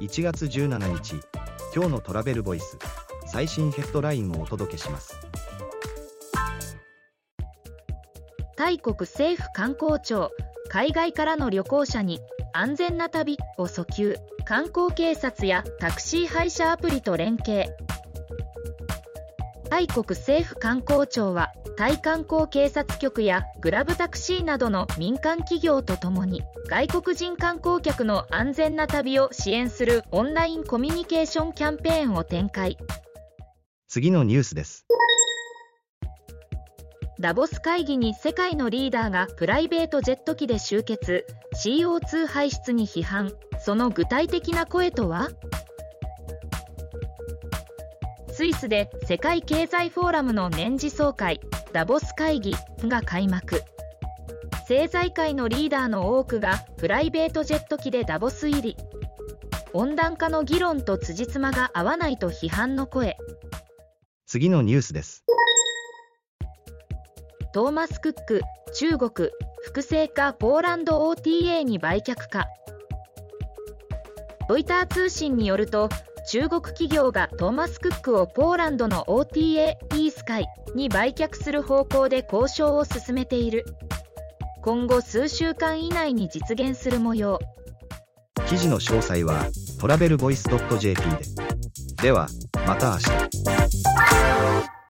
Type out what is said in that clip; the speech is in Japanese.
1月17日今日のトラベルボイス最新ヘッドラインをお届けします。タイ国政府観光庁海外からの旅行者に安全な旅を訴求。観光警察やタクシー配車アプリと連携。タイ国政府観光庁はタイ観光警察局やグラブタクシーなどの民間企業とともに外国人観光客の安全な旅を支援するオンラインコミュニケーションキャンペーンを展開。次のニュースです。ダボス会議に世界のリーダーがプライベートジェット機で集結。CO2 排出に批判。その具体的な声とは？スイスで世界経済フォーラムの年次総会ダボス会議が開幕。政財界のリーダーの多くがプライベートジェット機でダボス入り。温暖化の議論と辻褄が合わないと批判の声。次のニュースです。トーマス・クック中国複製化ポーランド OTA に売却か。ロイター通信によると中国企業がトーマス・クックをポーランドの OTA イースカイに売却する方向で交渉を進めている。今後数週間以内に実現する模様。記事の詳細はトラベルボイス .jp で。ではまた明日。